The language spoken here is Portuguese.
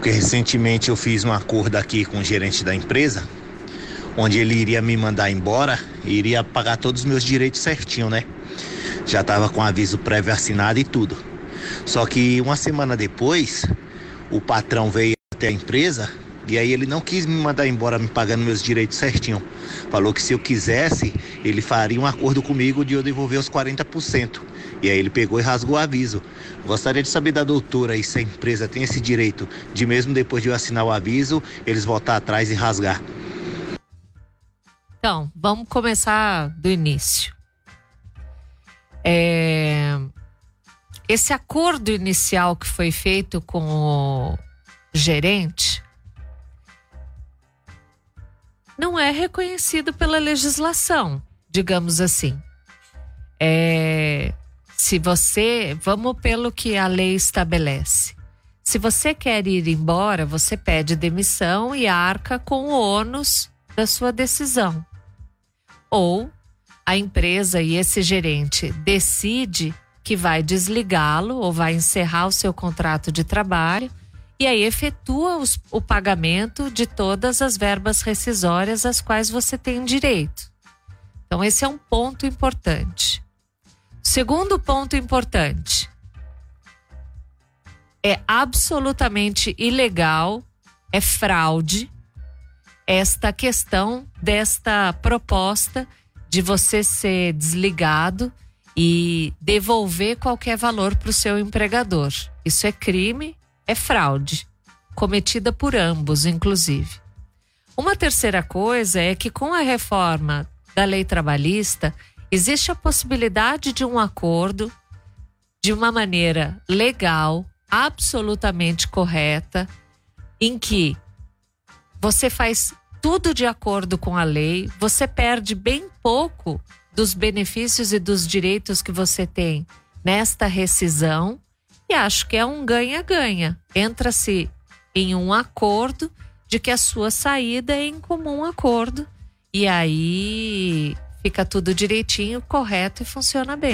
Porque recentemente eu fiz um acordo aqui com o gerente da empresa, onde ele iria me mandar embora e iria pagar todos os meus direitos certinho, né? Já estava com aviso prévio assinado e tudo. Só que uma semana depois, o patrão veio até a empresa e aí ele não quis me mandar embora me pagando meus direitos certinho. Falou que se eu quisesse, ele faria um acordo comigo de eu devolver os 40%. E aí ele pegou e rasgou o aviso. Gostaria de saber da doutora aí se a empresa tem esse direito de mesmo depois de eu assinar o aviso, eles voltar atrás e rasgar. Então, vamos começar do início. É... Esse acordo inicial que foi feito com o gerente não é reconhecido pela legislação, digamos assim. É, se você, vamos pelo que a lei estabelece. Se você quer ir embora, você pede demissão e arca com o ônus da sua decisão. Ou a empresa e esse gerente decide que vai desligá-lo ou vai encerrar o seu contrato de trabalho e aí efetua os, o pagamento de todas as verbas rescisórias às quais você tem direito. Então, esse é um ponto importante. Segundo ponto importante: é absolutamente ilegal, é fraude esta questão desta proposta de você ser desligado e devolver qualquer valor para o seu empregador. Isso é crime é fraude, cometida por ambos, inclusive. Uma terceira coisa é que, com a reforma da lei trabalhista, existe a possibilidade de um acordo de uma maneira legal, absolutamente correta, em que você faz tudo de acordo com a lei, você perde bem pouco dos benefícios e dos direitos que você tem nesta rescisão e acho que é um ganha-ganha. Entra-se em um acordo de que a sua saída é em comum acordo. E aí fica tudo direitinho, correto e funciona bem.